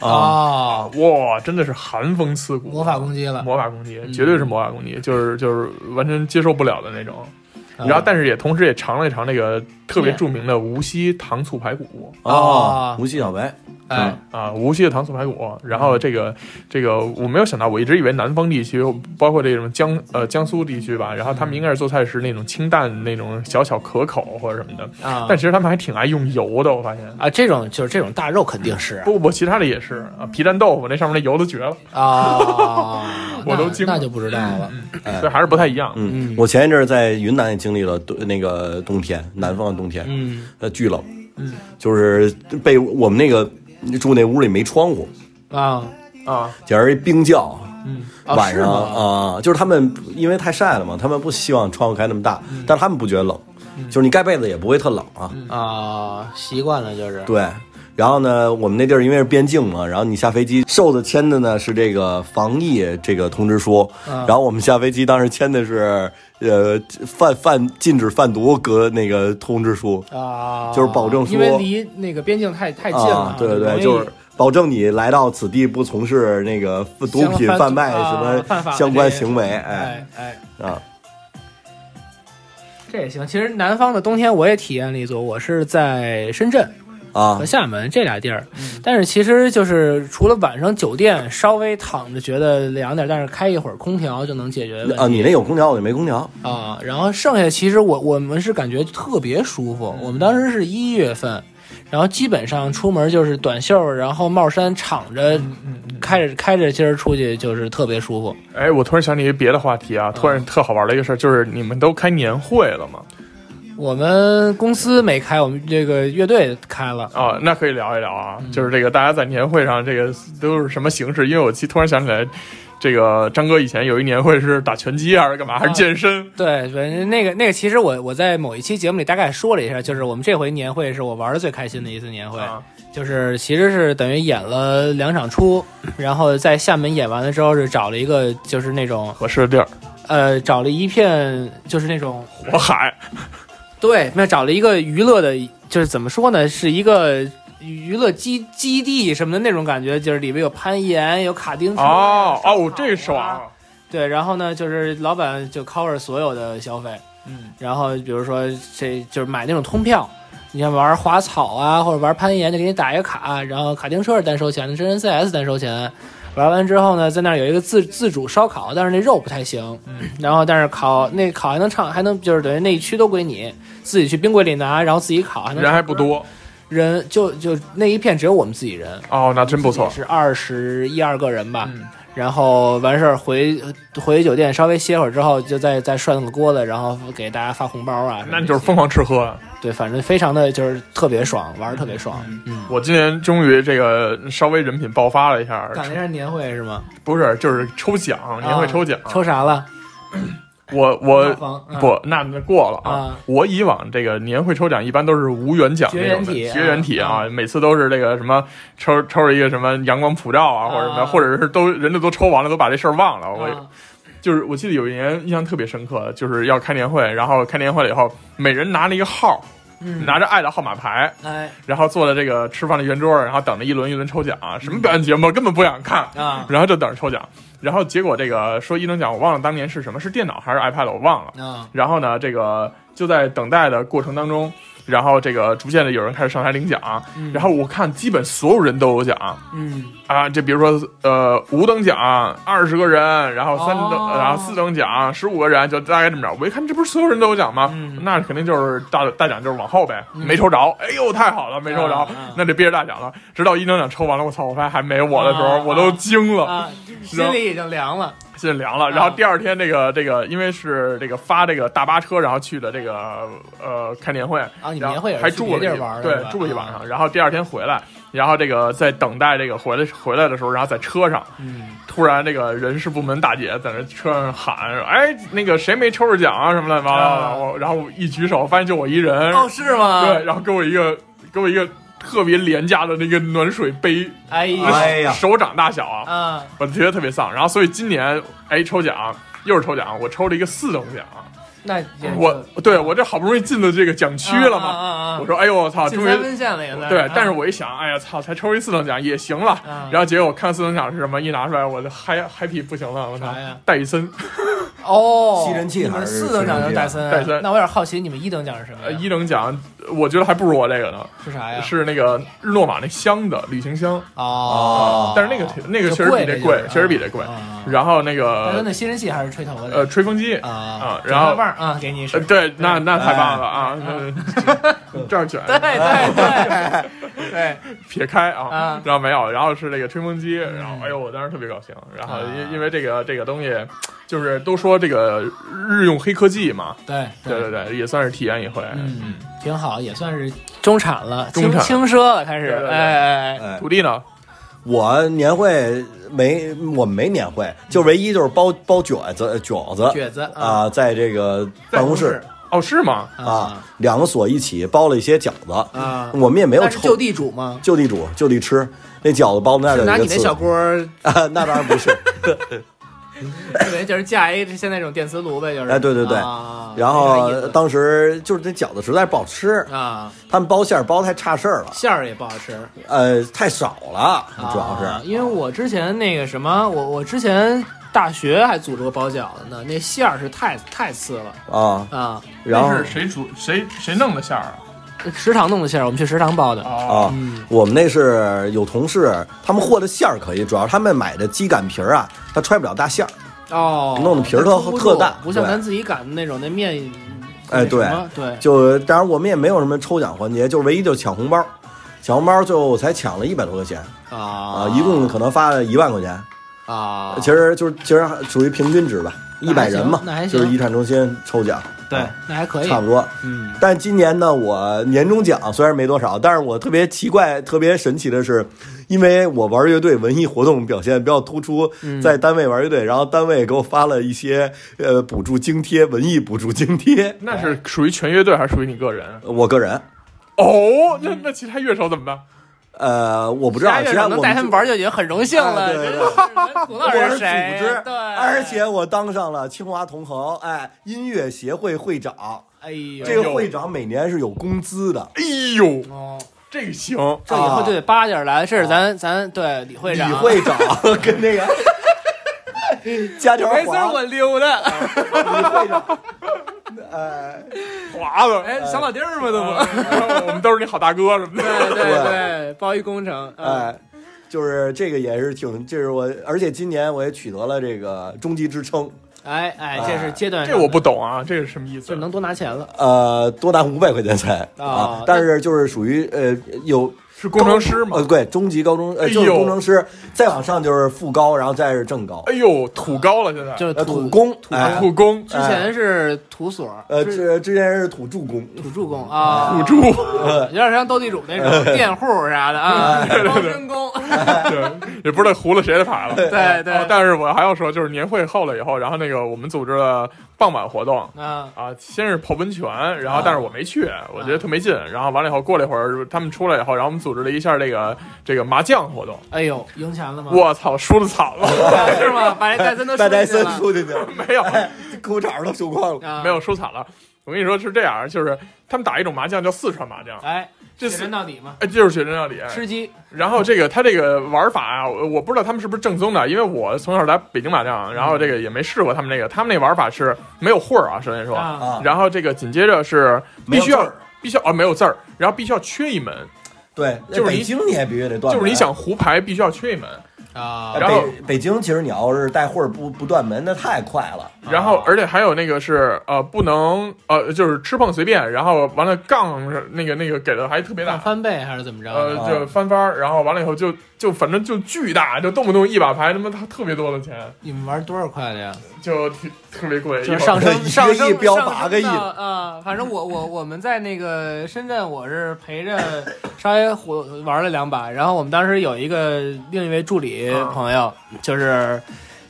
Speaker 5: 啊，
Speaker 4: 啊，
Speaker 2: 哇，真的是寒风刺骨，
Speaker 4: 魔法攻击了。
Speaker 2: 魔法攻击，绝对是魔法攻击，就是就是完全接受不了的那种。然后，但是也同时也尝了一尝那个特别著名的无锡糖醋排骨
Speaker 5: 哦，无锡小白，
Speaker 4: 哎，
Speaker 2: 啊，无锡的糖醋排骨。然后这个这个我没有想到，我一直以为南方地区，包括这种江呃江苏地区吧，然后他们应该是做菜是那种清淡那种小巧可口或者什么的，
Speaker 4: 啊
Speaker 2: 但其实他们还挺爱用油的，我发现。
Speaker 4: 啊，这种就是这种大肉肯定是
Speaker 2: 不不，其他的也是啊，皮蛋豆腐那上面那油都绝了。
Speaker 4: 啊，<laughs>
Speaker 2: 我都惊了
Speaker 4: 那那就不知道了。
Speaker 2: 对，还是不太一样。
Speaker 5: 嗯，我前一阵儿在云南也经历了冬那个冬天，南方的冬天，
Speaker 4: 嗯，
Speaker 5: 呃，巨冷，嗯，就是被我们那个住那屋里没窗户，
Speaker 4: 啊，
Speaker 2: 啊，
Speaker 5: 简直一冰窖。
Speaker 2: 嗯，
Speaker 4: 啊
Speaker 5: 晚上啊、就是他们因为太晒了嘛，他们不希望窗户开那么大，
Speaker 4: 嗯
Speaker 5: 但是他们不觉得冷，就是你盖被子也不会特冷啊。
Speaker 4: 啊，习惯了就是。
Speaker 5: 对，然后呢，我们那地儿因为是边境嘛，然后你下飞机瘦子签的呢是这个防疫这个通知书，
Speaker 4: 嗯
Speaker 5: 然后我们下飞机当时签的是呃贩贩禁止贩毒隔那个通知书
Speaker 4: 啊，
Speaker 5: 就是保证说
Speaker 4: 因为离那个边境太太近了
Speaker 5: 啊，，对对对，就是。保证你来到此地不从事那个毒品贩卖
Speaker 4: 啊
Speaker 5: 什么相关行为，哎
Speaker 4: 哎哎，
Speaker 5: 啊，
Speaker 4: 这也行。其实南方的冬天我也体验了一座，我是在深圳
Speaker 5: 啊
Speaker 4: 和厦门这俩地儿，
Speaker 2: 嗯
Speaker 4: 但是其实就是除了晚上酒店稍微躺着觉得凉点，但是开一会儿空调就能解决问题
Speaker 5: 啊，你那有空调，我就没空调，
Speaker 4: 啊，然后剩下其实我我们是感觉特别舒服。我们当时是一月份，然后基本上出门就是短袖，然后帽衫敞着，开着开着今儿出去就是特别舒服。
Speaker 2: 哎，我突然想起一个别的话题啊，突然特好玩的一个事儿，就是你们都开年会了吗？
Speaker 4: 我们公司没开，我们这个乐队开了。
Speaker 2: 哦，那可以聊一聊啊，就是这个大家在年会上这个都是什么形式？因为我记突然想起来，这个张哥以前有一年会是打拳击还是干嘛，还是健身？
Speaker 4: 对，反正那个那个，其实我我在某一期节目里大概说了一下，就是我们这回年会是我玩的最开心的一次年会，
Speaker 2: 啊
Speaker 4: 就是其实是等于演了两场出，然后在厦门演完了之后是找了一个就是那种
Speaker 2: 合适的地儿，
Speaker 4: 呃找了一片就是那种
Speaker 2: 火海
Speaker 4: 对，那找了一个娱乐的，就是怎么说呢，是一个娱乐基基地什么的那种感觉，就是里面有攀岩，有卡丁车
Speaker 2: 哦哦，这爽
Speaker 4: 啊！对，然后呢，就是老板就 cover 所有的消费，
Speaker 2: 嗯，
Speaker 4: 然后比如说这就是买那种通票，你像玩滑草啊或者玩攀岩，就给你打一个卡，然后卡丁车是单收钱的，真人 CS 单收钱。玩完之后呢，在那儿有一个自自主烧烤，但是那肉不太行。嗯然后但是烤那烤还能唱，还能就是等于那一区都归你，自己去冰柜里拿，然后自己烤，还能
Speaker 2: 人还不多
Speaker 4: 人就就那一片只有我们自己人，
Speaker 2: 哦，那真不错。
Speaker 4: 是二十一二个人吧。
Speaker 2: 嗯
Speaker 4: 然后完事儿回回酒店稍微歇会儿之后，就再再涮个锅子，然后给大家发红包啊。
Speaker 2: 那你就是疯狂吃喝啊！
Speaker 4: 对，反正非常的就是特别爽，玩的特别爽。嗯，
Speaker 2: 我今年终于这个稍微人品爆发了一下，
Speaker 4: 赶了一下年会是吗？
Speaker 2: 不是就是抽奖，年会抽奖，
Speaker 4: 啊抽啥了？<clears throat>
Speaker 2: 我我不，那那过了
Speaker 4: 啊
Speaker 2: 我以往这个年会抽奖一般都是无缘奖那种的，绝缘体啊，
Speaker 4: 啊
Speaker 2: 每次都是这个什么抽抽着一个什么阳光普照啊，或者什么，
Speaker 4: 啊
Speaker 2: 或者是都人家都抽完了，都把这事儿忘了。我
Speaker 4: 啊
Speaker 2: 就是我记得有一年印象特别深刻，就是要开年会，然后开年会了以后，每人拿了一个号，
Speaker 4: 嗯，
Speaker 2: 拿着爱的号码牌，
Speaker 4: 哎。
Speaker 2: 然后坐在这个吃饭的圆桌，然后等着一轮一轮抽奖，什么表演节目根本不想看，
Speaker 4: 啊。
Speaker 2: 然后就等着抽奖，然后结果这个说一等奖，我忘了当年是什么，是电脑还是 iPad，我忘了。
Speaker 4: 啊。
Speaker 2: 然后呢，这个就在等待的过程当中，然后这个逐渐的有人开始上台领奖，然后我看基本所有人都有奖。
Speaker 4: 嗯。
Speaker 2: 啊，就比如说呃五等奖二十个人，然后三等、
Speaker 4: 哦。
Speaker 2: 然后四等奖十五个人，就大概这么着。我一看这不是所有人都有奖吗？
Speaker 4: 嗯。
Speaker 2: 那肯定就是大大奖就是往后呗，没抽着，哎呦太好了，没抽着，那就憋着大奖了。直到一等奖抽完了，我操，我发现还没我的时候，
Speaker 4: 啊。
Speaker 2: 我都惊了。
Speaker 4: 啊，心里已经凉了。
Speaker 2: 心凉了。然后第二天，这个这个，因为是这个发这个大巴车，然后去的这个呃开年会
Speaker 4: 啊你年会
Speaker 2: 还住了一
Speaker 4: 别地儿玩的
Speaker 2: 对，住了一晚上。然后第二天回来，然后这个在等待这个回来回来的时候，然后在车上，
Speaker 4: 嗯
Speaker 2: 突然这个人事部门大姐在那车上喊：“哎，那个谁没抽着奖啊什么乱七八糟的。然后一举手，发现就我一人，
Speaker 4: 哦，是吗？
Speaker 2: 对，，然后给我一个给我一个特别廉价的那个暖水杯，
Speaker 4: 哎呀
Speaker 2: 手掌大小啊。
Speaker 4: 嗯，
Speaker 2: 我觉得特别丧。然后所以今年哎抽奖又是抽奖，我抽了一个四等奖。
Speaker 4: 那也
Speaker 2: 我对我这好不容易进了这个奖区了嘛，
Speaker 4: 啊啊啊啊
Speaker 2: 我说哎呦我操，终于
Speaker 4: 三分线了也。
Speaker 2: 对
Speaker 4: 啊，
Speaker 2: 但是我一想，哎呀操，才抽一四等奖也行了。
Speaker 4: 啊
Speaker 2: 然后结果我看四等奖是什么，一拿出来我的 happy happy 不行了，我操戴森，<laughs>
Speaker 4: 哦，
Speaker 5: 吸尘器还是
Speaker 4: 四等奖就是戴森，
Speaker 2: 戴森
Speaker 4: 那我有点好奇，你们一等奖是什么？
Speaker 2: 一等奖我觉得还不如我这个呢，
Speaker 4: 是啥呀？
Speaker 2: 是那个日诺玛那箱子旅行箱，
Speaker 4: 哦，
Speaker 2: 但是那个那个确实比这贵确实比这贵
Speaker 4: 啊。
Speaker 2: 然后那个
Speaker 4: 那吸尘器还是吹头发的
Speaker 2: 呃吹风机
Speaker 4: 啊
Speaker 2: 啊，然后
Speaker 4: 棒啊，给你使
Speaker 2: 呃，对，那那太棒了啊！这儿卷，
Speaker 4: 对对对对，<laughs>
Speaker 2: 撇开啊
Speaker 4: 啊，
Speaker 2: 然后没有，然后是这个吹风机，然后哎呦，我当时特别高兴，然后因因为这个这个东西，就是都说这个日用黑科技嘛，
Speaker 4: 对
Speaker 2: 对对对，也算是体验一回，
Speaker 4: 嗯，挺好，也算是中产了，轻轻奢了，开始哎哎，哎，
Speaker 2: 土地呢？
Speaker 5: 我年会没，我们没年会，就唯一就是包包饺子饺子
Speaker 4: 饺子
Speaker 5: 啊，在这个办公室。
Speaker 2: 哦，是吗？
Speaker 5: 啊，两个所一起包了一些饺子。
Speaker 4: 啊。
Speaker 5: 我们也没有抽。
Speaker 4: 就地主吗？
Speaker 5: 就地煮就地吃，那饺子包的那
Speaker 4: 儿拿
Speaker 5: 有一个刺
Speaker 4: 你那小锅，
Speaker 5: 啊，那当然不是。<laughs> <laughs>
Speaker 4: 对，就是架一现在这种电磁炉呗，就是。
Speaker 5: 哎对对对
Speaker 4: 啊
Speaker 5: 然后当时就是那饺子实在不好吃，
Speaker 4: 啊，
Speaker 5: 他们包馅儿包太差事儿了，
Speaker 4: 馅儿也不好吃，
Speaker 5: 呃，太少了，主要
Speaker 4: 啊
Speaker 5: 是。
Speaker 4: 因为我之前那个什么，我我之前大学还组织过包饺子呢，那馅儿是太太次了
Speaker 5: 啊，
Speaker 4: 啊。
Speaker 5: 然后
Speaker 2: 那是谁煮谁谁弄的馅儿啊？
Speaker 4: 食堂弄的馅儿，我们去食堂包的。
Speaker 2: 哦，
Speaker 5: 啊，我们那是有同事，他们和的馅儿可以，主要他们买的鸡擀皮儿啊，他揣不了大馅儿。
Speaker 4: 哦，
Speaker 5: 弄得皮儿特
Speaker 4: 它撑不住
Speaker 5: 特大
Speaker 4: 不像
Speaker 5: 对。
Speaker 4: 咱自己擀的那种那面。
Speaker 5: 哎对。
Speaker 4: 什么对，
Speaker 5: 就当然我们也没有什么抽奖环节，就唯一就抢红包，抢红包最后我才抢了一百多块钱。
Speaker 4: 啊。
Speaker 5: 啊，一共可能发了一万块钱，
Speaker 4: 啊，
Speaker 5: 其实就是其实属于平均值吧，一百人嘛，就是遗产中心抽奖，
Speaker 4: 对
Speaker 5: 啊，
Speaker 4: 那还可以，
Speaker 5: 差不多。
Speaker 4: 嗯
Speaker 5: 但今年呢，我年终奖虽然没多少，但是我特别奇怪、特别神奇的是，因为我玩乐队文艺活动表现比较突出，
Speaker 4: 嗯
Speaker 5: 在单位玩乐队，然后单位给我发了一些呃补助津贴，文艺补助津贴。
Speaker 2: 那是属于全乐队还是属于你个人？
Speaker 5: 我个人，
Speaker 2: 哦，那那其他乐手怎么办？
Speaker 5: 呃，我不知道，
Speaker 4: 其
Speaker 5: 其他我
Speaker 4: 能带他们玩就已经很荣幸了。
Speaker 5: 哎对对
Speaker 4: 真是能鼓捣
Speaker 5: 我是
Speaker 4: 谁？
Speaker 5: 组织，
Speaker 4: 对，
Speaker 5: 而且我当上了清华同衡哎音乐协会会长。
Speaker 4: 哎呦，
Speaker 5: 这个会长每年是有工资的，
Speaker 2: 哎呦，
Speaker 4: 哦，
Speaker 2: 这个行，
Speaker 4: 这以后就得巴点来。这是咱咱对李会长，
Speaker 5: 李会长跟那个 <laughs> 家条
Speaker 4: 没事儿我溜达。
Speaker 5: 李会长，哎，
Speaker 2: 华子，
Speaker 4: 哎，小老弟儿嘛，都不。
Speaker 2: 我们都是你好大哥什么的。
Speaker 4: 对对对，包一工程。嗯
Speaker 5: 哎，就是这个也是挺，这是我，而且今年我也取得了这个中级职称，
Speaker 4: 哎哎，这是阶段上
Speaker 2: 这，我不懂啊，这是什么意思
Speaker 4: 就？能多拿钱了。
Speaker 5: 呃，多拿五百块钱才
Speaker 4: 啊
Speaker 5: 啊，但是就是属于呃有
Speaker 2: 是工程师吗
Speaker 5: 呃，？对，中级高中呃
Speaker 2: 哎
Speaker 5: 就是
Speaker 2: 呦
Speaker 5: 工程师，再往上就是副高，然后再是正高，
Speaker 2: 哎呦，土高了，现在
Speaker 5: 呃
Speaker 4: 就是土
Speaker 5: 土工，
Speaker 4: 土
Speaker 5: 哎
Speaker 2: 土工
Speaker 4: 之前是土所，
Speaker 5: 呃，
Speaker 4: 之
Speaker 5: 之之前是土助工，
Speaker 4: 土助工啊，
Speaker 2: 土助，<laughs>
Speaker 4: 有点像斗地主那种佃户啥的啊，包身工。<laughs>
Speaker 2: 对，也不知道糊了谁的牌了。
Speaker 4: 对对
Speaker 2: 哦但是我还要说，就是年会后了以后，然后那个我们组织了傍晚活动。
Speaker 4: 啊
Speaker 2: 啊，先是泡温泉，然后但是我没去，我觉得特没劲。然后完了以后，过了一会儿他们出来以后，然后我们组织了一下这个这个麻将活动。
Speaker 4: 哎呦，赢钱了吗？
Speaker 2: 我操，输的惨了，
Speaker 4: 是吗？把这戴森都 <laughs>
Speaker 5: 大戴森
Speaker 4: 输
Speaker 5: 进去去，<laughs>
Speaker 2: 没有 <laughs>
Speaker 5: 裤衩都输光了。
Speaker 4: 啊
Speaker 2: 没有输惨了。我跟你说是这样，就是他们打一种麻将叫四川麻将，
Speaker 4: 哎，血
Speaker 2: 这四
Speaker 4: 战到底嘛，
Speaker 2: 哎就是血战到底。
Speaker 4: 吃鸡
Speaker 2: 然后这个他这个玩法啊，我我不知道他们是不是正宗的，因为我从小来北京麻将，然后这个也没试过他们那个，他们那玩法是没有会儿啊，首先说，然后这个紧接着是必须要
Speaker 5: 没有字儿
Speaker 2: 必须要啊没有字儿，然后必须要缺一门，
Speaker 5: 对，
Speaker 2: 就是你
Speaker 5: 北京你也必须得断门，
Speaker 2: 就是你想胡牌必须要缺一门，
Speaker 4: 啊
Speaker 5: 哎，
Speaker 2: 然后
Speaker 5: 北北京其实你要是带会儿不不断门，那太快了。
Speaker 2: 然后而且还有那个是呃不能呃就是吃碰随便，然后完了杠是那个那个给的还特别大。
Speaker 4: 翻倍还是怎么着？
Speaker 2: 呃，就翻番儿，然后完了以后就就反正就巨大，就动不动一把牌他妈他特别多的钱，
Speaker 4: 你们玩多少块的呀？
Speaker 2: 就挺特别贵，
Speaker 4: 就 <laughs> 上升
Speaker 5: 一个
Speaker 4: 上升
Speaker 5: 亿标
Speaker 4: 上
Speaker 5: 八个亿
Speaker 4: 啊！反正我我我们在那个深圳，我是陪着稍微火玩了两把，然后我们当时有一个另一位助理朋友，就是。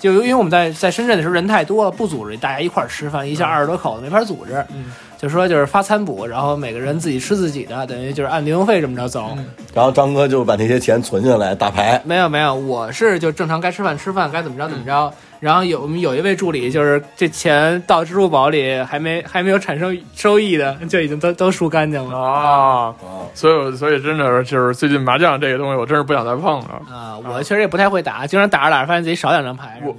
Speaker 4: 就因为我们在在深圳的时候人太多了，不组织大家一块儿吃饭，一下二十多口子没法组织，
Speaker 2: 嗯
Speaker 4: 就说就是发餐补，然后每个人自己吃自己的，等于就是按零用费这么着走。
Speaker 5: 然后张哥就把那些钱存下来打牌，
Speaker 4: 没有没有，我是就正常该吃饭吃饭，该怎么着怎么着。然后有我们有一位助理，就是这钱到支付宝里还没还没有产生收益的，就已经都都输干净了
Speaker 2: 啊，所以我所以真的是就是最近麻将这个东西，我真是不想再碰了。
Speaker 4: 啊！我确实也不太会打，经常打着打着发现自己少两张牌。
Speaker 2: 我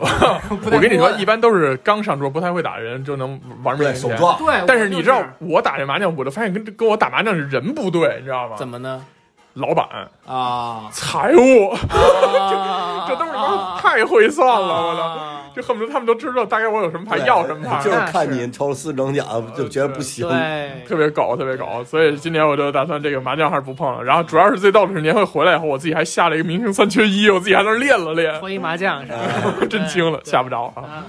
Speaker 2: 我跟你说，一般都是刚上桌不太会打的人就能玩命
Speaker 5: 对
Speaker 2: 赢钱。
Speaker 4: 对，
Speaker 2: 但是你知道，我打这麻将，我就发现跟跟我打麻将是人不对，你知道吗？
Speaker 4: 怎么呢？
Speaker 2: 老板、
Speaker 4: 啊，
Speaker 2: 财务，
Speaker 4: 啊
Speaker 2: 这都是他妈太会算了，我操！
Speaker 4: 啊
Speaker 2: 就恨不得他们都知道大概我有什么牌，要什么牌，<laughs>
Speaker 5: 就是看你抽了四等奖就觉得不行。
Speaker 4: 对，
Speaker 2: 特别搞，特别搞。所以今年我就打算这个麻将还是不碰了。然后主要是最逗的是年会回来以后，我自己还下了一个明星三缺一，我自己还在那儿练了练，
Speaker 4: 搓一麻将是吧？<laughs>
Speaker 2: 真惊了，下不着啊。
Speaker 4: 啊，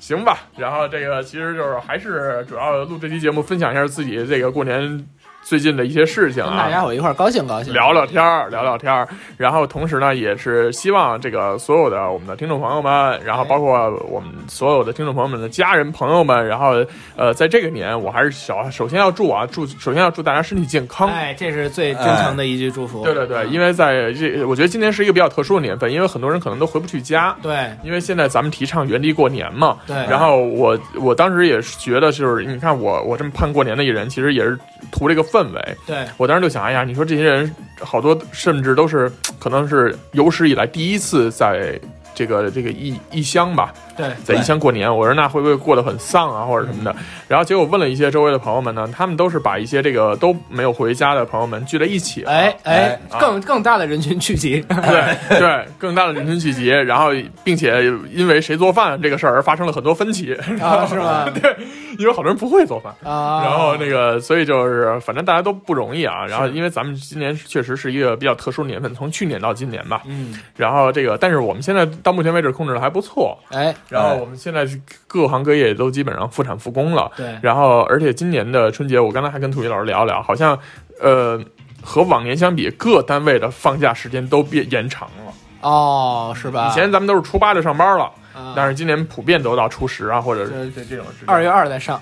Speaker 2: 行吧，然后这个其实就是还是主要录这期节目，分享一下自己这个过年最近的一些事情
Speaker 4: 啊大家
Speaker 2: 啊。
Speaker 4: 伙一块儿高兴高兴，
Speaker 2: 聊聊天儿，聊聊天儿，然后同时呢，也是希望这个所有的我们的听众朋友们，然后包括我们所有的听众朋友们的家人朋友们，然后呃，在这个年，我还是小首先要祝啊，祝首先要祝大家身体健康，
Speaker 4: 哎，这是最真诚的一句祝福。
Speaker 2: 对对对，因为在这，我觉得今年是一个比较特殊的年份，因为很多人可能都回不去家。
Speaker 4: 对
Speaker 2: 因为现在咱们提倡原地过年嘛，
Speaker 4: 对
Speaker 2: 然后我我当时也是觉得，就是你看我我这么盼过年的一人，其实也是图这个氛围。
Speaker 4: 对
Speaker 2: 我当时就想，哎呀，你说这些人好多甚至都是可能是有史以来第一次在这个这个异异乡吧，
Speaker 4: 对
Speaker 2: 在异乡过年，我说那会不会过得很丧啊，或者什么的？然后结果问了一些周围的朋友们呢，他们都是把一些这个都没有回家的朋友们聚在一起了，
Speaker 4: 哎哎
Speaker 2: 啊，
Speaker 4: 更更大的人群聚集，
Speaker 2: 对对，更大的人群聚集，然后并且因为谁做饭这个事儿而发生了很多分歧
Speaker 4: 啊 <laughs> 是吗
Speaker 2: 对，因为好多人不会做饭。
Speaker 4: 啊，
Speaker 2: 然后那个，所以就是，反正大家都不容易啊。然后，因为咱们今年确实是一个比较特殊的年份，从去年到今年吧。
Speaker 4: 嗯，
Speaker 2: 然后这个，但是我们现在到目前为止控制的还不错。
Speaker 4: 哎，
Speaker 2: 然后我们现在是各行各业都基本上复产复工了。
Speaker 4: 对
Speaker 2: 然后，而且今年的春节，我刚才还跟土一老师聊聊，好像呃和往年相比，各单位的放假时间都变延长了。
Speaker 4: 哦，是吧？
Speaker 2: 以前咱们都是初八就上班了，
Speaker 4: 啊
Speaker 2: 但是今年普遍都到初十啊，或者是这这种
Speaker 4: 二月二再上，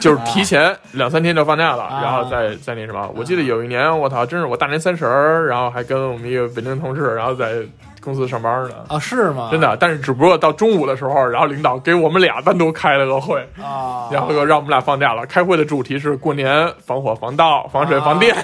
Speaker 2: 就是 <laughs> 提前两三天就放假了，
Speaker 4: 啊
Speaker 2: 然后再再那什么。我记得有一年，我操，真是我大年三十儿，然后还跟我们一个北京同事，然后在公司上班呢。
Speaker 4: 啊，是吗？
Speaker 2: 真的，但是只不过到中午的时候，然后领导给我们俩单独开了个会，
Speaker 4: 啊，
Speaker 2: 然后又让我们俩放假了。开会的主题是过年防火、防盗、防水、防电，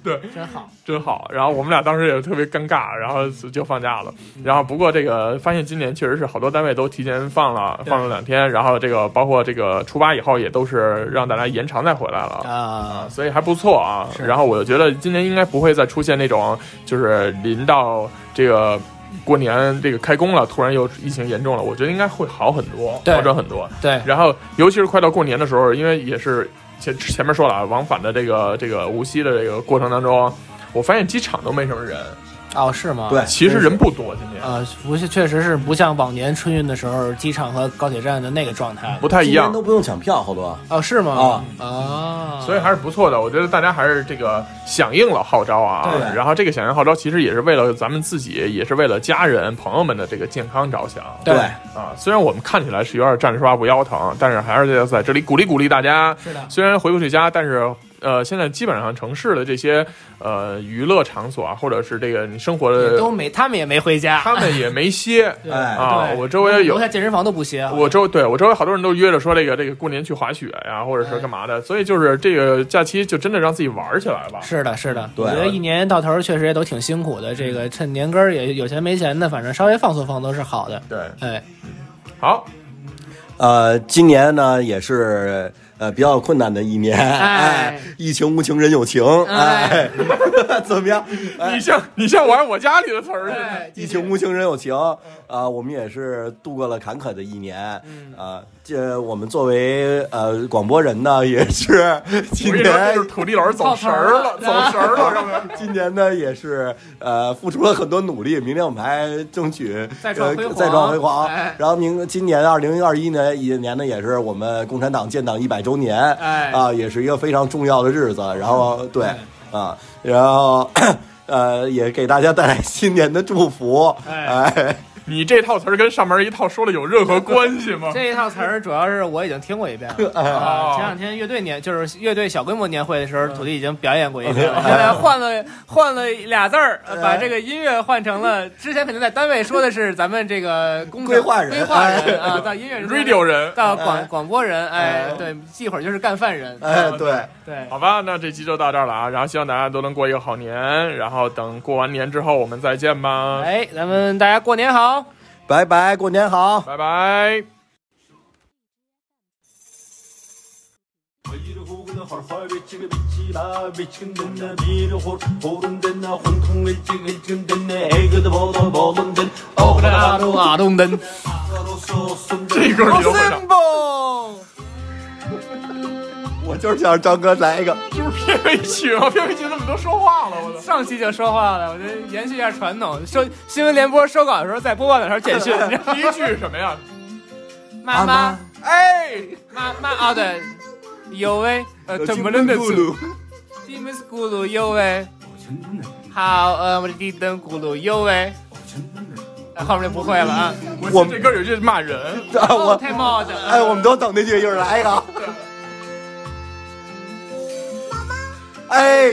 Speaker 2: <laughs> 对，
Speaker 4: 真好。
Speaker 2: 真好。然后我们俩当时也特别尴尬，然后就放假了。然后不过这个发现今年确实是好多单位都提前放了，放了两天，然后这个包括这个初八以后也都是让大家延长再回来了。
Speaker 4: 啊，
Speaker 2: 所以还不错啊。然后我就觉得今年应该不会再出现那种就是临到这个过年这个开工了，突然又疫情严重了。我觉得应该会好很多，好转很多。
Speaker 4: 对，
Speaker 2: 然后尤其是快到过年的时候，因为也是前前面说了啊，往返的这个这个无锡的这个过程当中，我发现机场都没什么人，
Speaker 4: 哦，是吗？
Speaker 5: 对，
Speaker 2: 其实人不多，今年
Speaker 4: 啊，不是，确实是不像往年春运的时候，机场和高铁站的那个状态。
Speaker 2: 不太一样
Speaker 5: 今年都。不用抢票，好多。
Speaker 4: 哦，是吗？
Speaker 5: 啊
Speaker 4: 啊，
Speaker 2: 所以还是不错的，我觉得大家还是这个响应了号召啊。
Speaker 4: 对
Speaker 2: 然后这个响应号召，其实也是为了咱们自己，也是为了家人朋友们的这个健康着想。
Speaker 4: 对
Speaker 2: 啊，虽然我们看起来是有点站着说话不腰疼，但是还是要在这里鼓励鼓励大家。
Speaker 4: 是的
Speaker 2: 虽然回不去家，但是呃，现在基本上城市的这些呃娱乐场所啊，或者是这个你生活的，
Speaker 4: 都没，他们也没回家。
Speaker 2: 他们也没歇 <laughs>
Speaker 4: 对
Speaker 5: 哎
Speaker 2: 啊。
Speaker 4: 对
Speaker 2: 我周围有
Speaker 4: 楼下健身房都不歇。
Speaker 2: 我周对我周围好多人都约着说这个这个过年去滑雪呀，或者是干嘛的，所以就是这个假期就真的让自己玩起来吧。
Speaker 4: 是的，是的，
Speaker 5: 对
Speaker 4: 我觉得一年到头确实也都挺辛苦的。这个趁年根儿也有钱没钱的，反正稍微放松放松是好的。
Speaker 2: 对，
Speaker 4: 哎，
Speaker 2: 好，
Speaker 5: 呃，今年呢也是呃比较困难的一年，哎，疫情无情人有情，哎，<laughs> 怎么样？哎
Speaker 2: 你像你像玩我家里的词儿似
Speaker 5: 疫情无情人有情啊、我们也是度过了坎坷的一年，
Speaker 4: 嗯
Speaker 5: 啊、这我们作为呃广播人呢，也是 <laughs> 今年
Speaker 2: 就是土地老师走神儿了，走神儿了，<laughs>
Speaker 5: 今年呢也是呃付出了很多努力，明年我们还争取
Speaker 4: 再创辉煌
Speaker 5: 呃再创辉煌。
Speaker 4: 哎
Speaker 5: 然后明今年二零二一年一年呢，也是我们共产党建党一百周年，
Speaker 4: 哎。
Speaker 5: 啊，也是一个非常重要的日子。然后对啊，然后 <clears throat> 呃也给大家带来新年的祝福，
Speaker 4: 哎。
Speaker 5: 哎 <laughs>
Speaker 2: 你这套词儿跟上面一套说的有任何关系吗？<laughs>
Speaker 4: 这一套词儿主要是我已经听过一遍了。<laughs>
Speaker 2: 哦
Speaker 4: 啊，前两天乐队年就是乐队小规模年会的时候，土地已经表演过一遍了。现在换了换了俩字儿，把这个音乐换成了之前肯定在单位说的是咱们这个工
Speaker 5: 规划人
Speaker 4: 规划人啊，到音乐人
Speaker 2: radio 人，
Speaker 4: 到广广播人，哎
Speaker 5: 哎，
Speaker 4: 对，一会儿就是干饭人。
Speaker 5: 哎对。
Speaker 4: 对，
Speaker 2: 好吧，那这期就到这儿了啊。然后希望大家都能过一个好年，然后等过完年之后我们再见吧，
Speaker 4: 哎，咱们大家过年好。
Speaker 5: 拜拜，过年好，
Speaker 2: 拜拜。这。
Speaker 5: 就是想让张哥来一个。
Speaker 2: 这不是片尾曲吗？片尾曲怎么都说话了？我操！
Speaker 4: 上期就说话了，我就延续一下传统，收新闻联播收稿的时候，在播报的时候简讯，<laughs>
Speaker 2: 第一句是什么呀？
Speaker 4: 妈妈
Speaker 2: 哎，
Speaker 4: 妈妈啊，对，有喂，呃，怎么能的住？地门是咕噜有喂，好，呃，我的地灯咕噜有喂，呃后面就不会了啊。
Speaker 5: 我
Speaker 2: 这歌有句骂人，<laughs>
Speaker 5: 我
Speaker 4: 太冒的，
Speaker 5: 哎，我们都等那句，一会儿来一个。<laughs> 哎，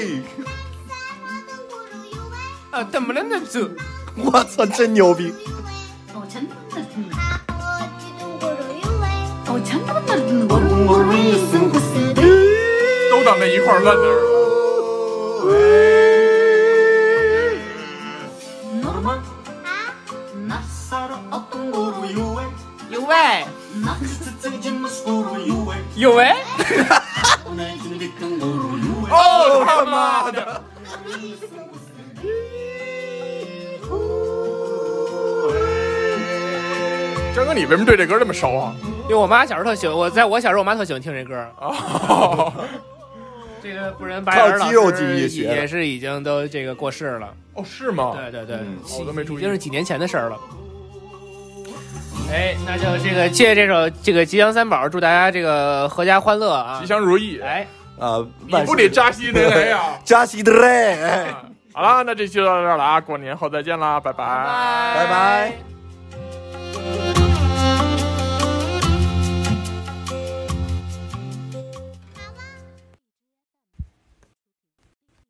Speaker 4: 啊，怎么能走？
Speaker 5: 我操，真牛逼！
Speaker 2: 都咱们一块儿干的。你为什么对这歌这么熟啊？
Speaker 4: 因为我妈小时候特喜欢，我在我小时候，我妈特喜欢听这歌。
Speaker 2: 哦，<laughs>
Speaker 4: 这个不然白眼
Speaker 5: 靠肌肉
Speaker 4: 老
Speaker 5: 记忆
Speaker 4: 师
Speaker 5: 学
Speaker 4: 也是已经都这个过世了。
Speaker 2: 哦，是吗？
Speaker 4: 对对对，
Speaker 5: 嗯
Speaker 2: 我都没注意
Speaker 4: 已经是几年前的事儿了。哎，那就这个借这首这个吉祥三宝，祝大家这个阖家欢乐啊！
Speaker 2: 吉祥如意。
Speaker 4: 哎，
Speaker 5: 啊，
Speaker 2: 你不得扎西德雷呀？<laughs>
Speaker 5: 扎西德勒！哎
Speaker 2: 好了，那这期就到这儿了啊！过年后再见啦，拜拜
Speaker 4: 拜
Speaker 5: 拜拜。